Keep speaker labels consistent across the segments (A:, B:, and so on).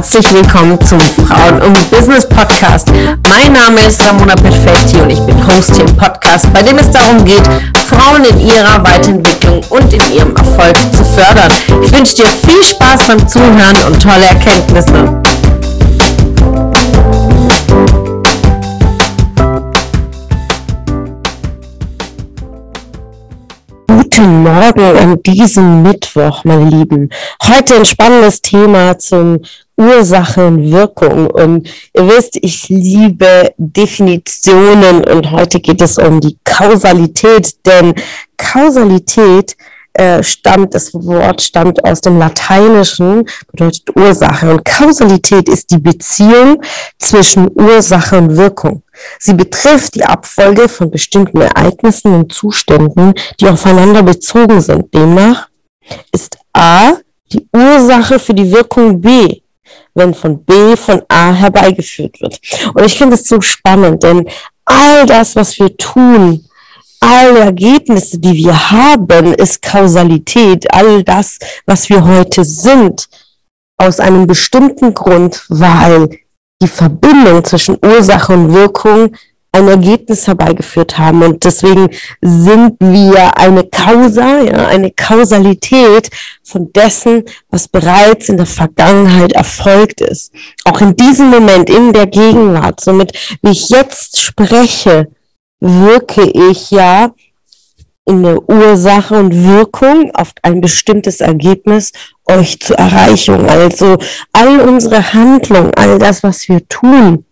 A: herzlich willkommen zum Frauen und Business Podcast. Mein Name ist Ramona Perfetti und ich bin Host hier im Podcast, bei dem es darum geht, Frauen in ihrer Weiterentwicklung und in ihrem Erfolg zu fördern. Ich wünsche dir viel Spaß beim Zuhören und tolle Erkenntnisse. Guten Morgen an diesem Mittwoch, meine Lieben. Heute ein spannendes Thema zum Ursache und Wirkung. Und ihr wisst, ich liebe Definitionen und heute geht es um die Kausalität, denn Kausalität äh, stammt, das Wort stammt aus dem Lateinischen, bedeutet Ursache. Und Kausalität ist die Beziehung zwischen Ursache und Wirkung. Sie betrifft die Abfolge von bestimmten Ereignissen und Zuständen, die aufeinander bezogen sind. Demnach ist A die Ursache für die Wirkung B, wenn von B von A herbeigeführt wird. Und ich finde es so spannend, denn all das, was wir tun, alle Ergebnisse, die wir haben, ist Kausalität. All das, was wir heute sind, aus einem bestimmten Grund, weil die Verbindung zwischen Ursache und Wirkung ein Ergebnis herbeigeführt haben. Und deswegen sind wir eine Causa, ja, eine Kausalität von dessen, was bereits in der Vergangenheit erfolgt ist. Auch in diesem Moment, in der Gegenwart, somit wie ich jetzt spreche, wirke ich ja in der Ursache und Wirkung auf ein bestimmtes Ergebnis euch zur Erreichung. Also all unsere Handlungen, all das, was wir tun,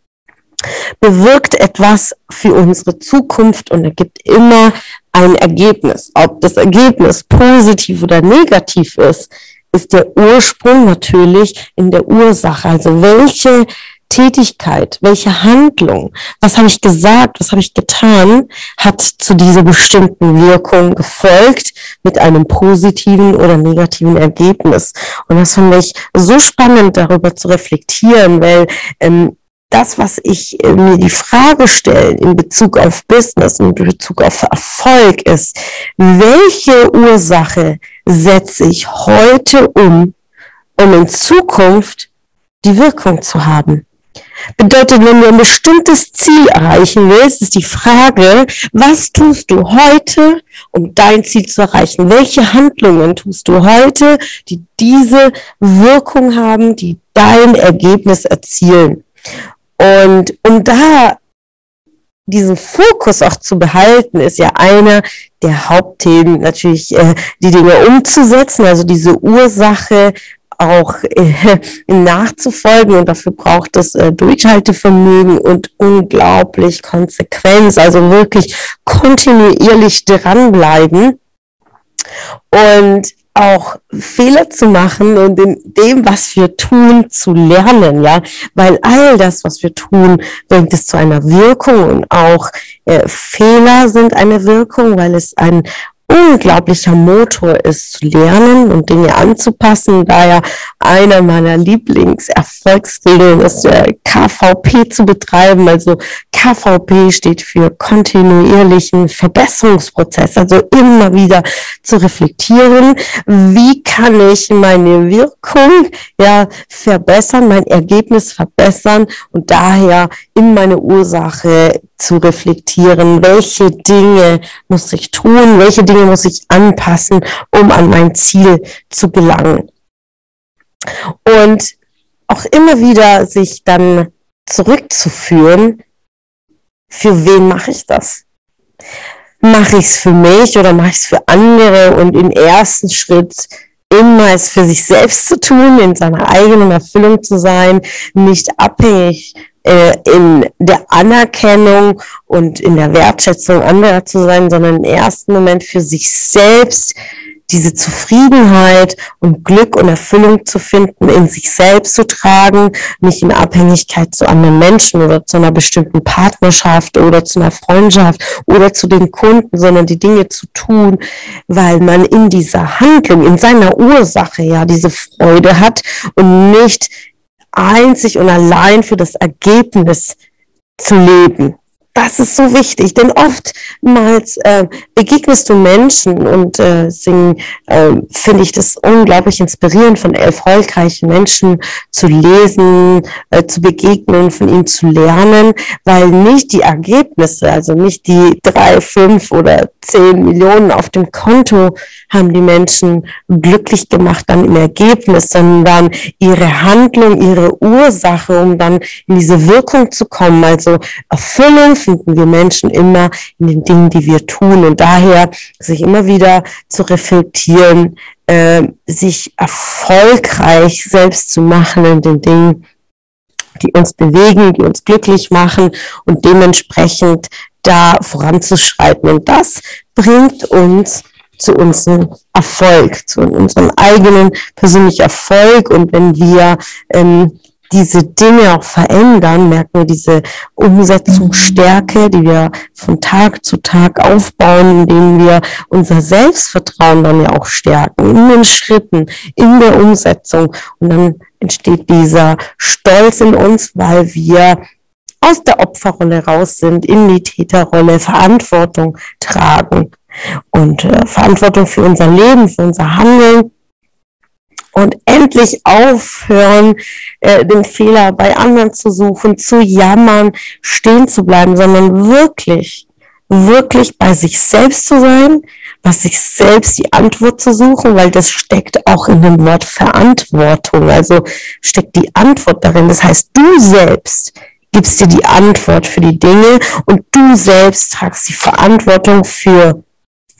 A: bewirkt etwas für unsere Zukunft und ergibt immer ein Ergebnis. Ob das Ergebnis positiv oder negativ ist, ist der Ursprung natürlich in der Ursache. Also welche Tätigkeit, welche Handlung, was habe ich gesagt, was habe ich getan, hat zu dieser bestimmten Wirkung gefolgt mit einem positiven oder negativen Ergebnis. Und das finde ich so spannend, darüber zu reflektieren, weil ähm, das, was ich äh, mir die Frage stelle in Bezug auf Business und in Bezug auf Erfolg ist, welche Ursache setze ich heute um, um in Zukunft die Wirkung zu haben? Bedeutet, wenn du ein bestimmtes Ziel erreichen willst, ist die Frage, was tust du heute, um dein Ziel zu erreichen? Welche Handlungen tust du heute, die diese Wirkung haben, die dein Ergebnis erzielen? Und um da diesen Fokus auch zu behalten, ist ja einer der Hauptthemen natürlich äh, die Dinge umzusetzen, also diese Ursache auch äh, nachzufolgen. Und dafür braucht es äh, Durchhaltevermögen und unglaublich Konsequenz, also wirklich kontinuierlich dranbleiben. Und auch Fehler zu machen und in dem, was wir tun, zu lernen, ja, weil all das, was wir tun, bringt es zu einer Wirkung und auch äh, Fehler sind eine Wirkung, weil es ein unglaublicher Motor ist, zu lernen und Dinge anzupassen. Daher einer meiner Lieblingserfolgsregeln ist, äh, KVP zu betreiben. Also KVP steht für kontinuierlichen Verbesserungsprozess. Also immer wieder zu reflektieren, wie kann ich meine Wirkung ja verbessern, mein Ergebnis verbessern und daher in meine Ursache zu reflektieren, welche Dinge muss ich tun, welche Dinge muss ich anpassen, um an mein Ziel zu gelangen. Und auch immer wieder sich dann zurückzuführen, für wen mache ich das? Mache ich es für mich oder mache ich es für andere? Und im ersten Schritt immer es für sich selbst zu tun, in seiner eigenen Erfüllung zu sein, nicht abhängig äh, in der Anerkennung und in der Wertschätzung anderer zu sein, sondern im ersten Moment für sich selbst diese Zufriedenheit und Glück und Erfüllung zu finden, in sich selbst zu tragen, nicht in Abhängigkeit zu anderen Menschen oder zu einer bestimmten Partnerschaft oder zu einer Freundschaft oder zu den Kunden, sondern die Dinge zu tun, weil man in dieser Handlung, in seiner Ursache ja diese Freude hat und nicht einzig und allein für das Ergebnis zu leben. Das ist so wichtig, denn oftmals äh, begegnest du Menschen und äh, singen, äh, finde ich das unglaublich inspirierend, von erfolgreichen Menschen zu lesen, äh, zu begegnen, von ihnen zu lernen, weil nicht die Ergebnisse, also nicht die drei, fünf oder zehn Millionen auf dem Konto haben die Menschen glücklich gemacht dann im Ergebnis, sondern ihre Handlung, ihre Ursache, um dann in diese Wirkung zu kommen. Also Erfüllung finden wir Menschen immer in den Dingen, die wir tun. Und daher sich immer wieder zu reflektieren, äh, sich erfolgreich selbst zu machen in den Dingen, die uns bewegen, die uns glücklich machen und dementsprechend da voranzuschreiten. Und das bringt uns zu unserem Erfolg, zu unserem eigenen persönlichen Erfolg. Und wenn wir ähm, diese Dinge auch verändern, merken wir diese Umsetzungsstärke, die wir von Tag zu Tag aufbauen, indem wir unser Selbstvertrauen dann ja auch stärken, in den Schritten, in der Umsetzung. Und dann entsteht dieser Stolz in uns, weil wir aus der Opferrolle raus sind, in die Täterrolle, Verantwortung tragen und äh, Verantwortung für unser Leben, für unser Handeln und endlich aufhören, äh, den Fehler bei anderen zu suchen, zu jammern, stehen zu bleiben, sondern wirklich, wirklich bei sich selbst zu sein, bei sich selbst die Antwort zu suchen, weil das steckt auch in dem Wort Verantwortung. Also steckt die Antwort darin. Das heißt, du selbst gibst dir die Antwort für die Dinge und du selbst tragst die Verantwortung für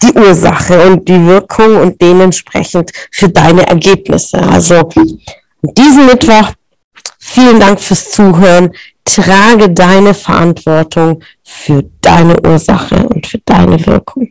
A: die Ursache und die Wirkung und dementsprechend für deine Ergebnisse. Also diesen Mittwoch, vielen Dank fürs Zuhören. Trage deine Verantwortung für deine Ursache und für deine Wirkung.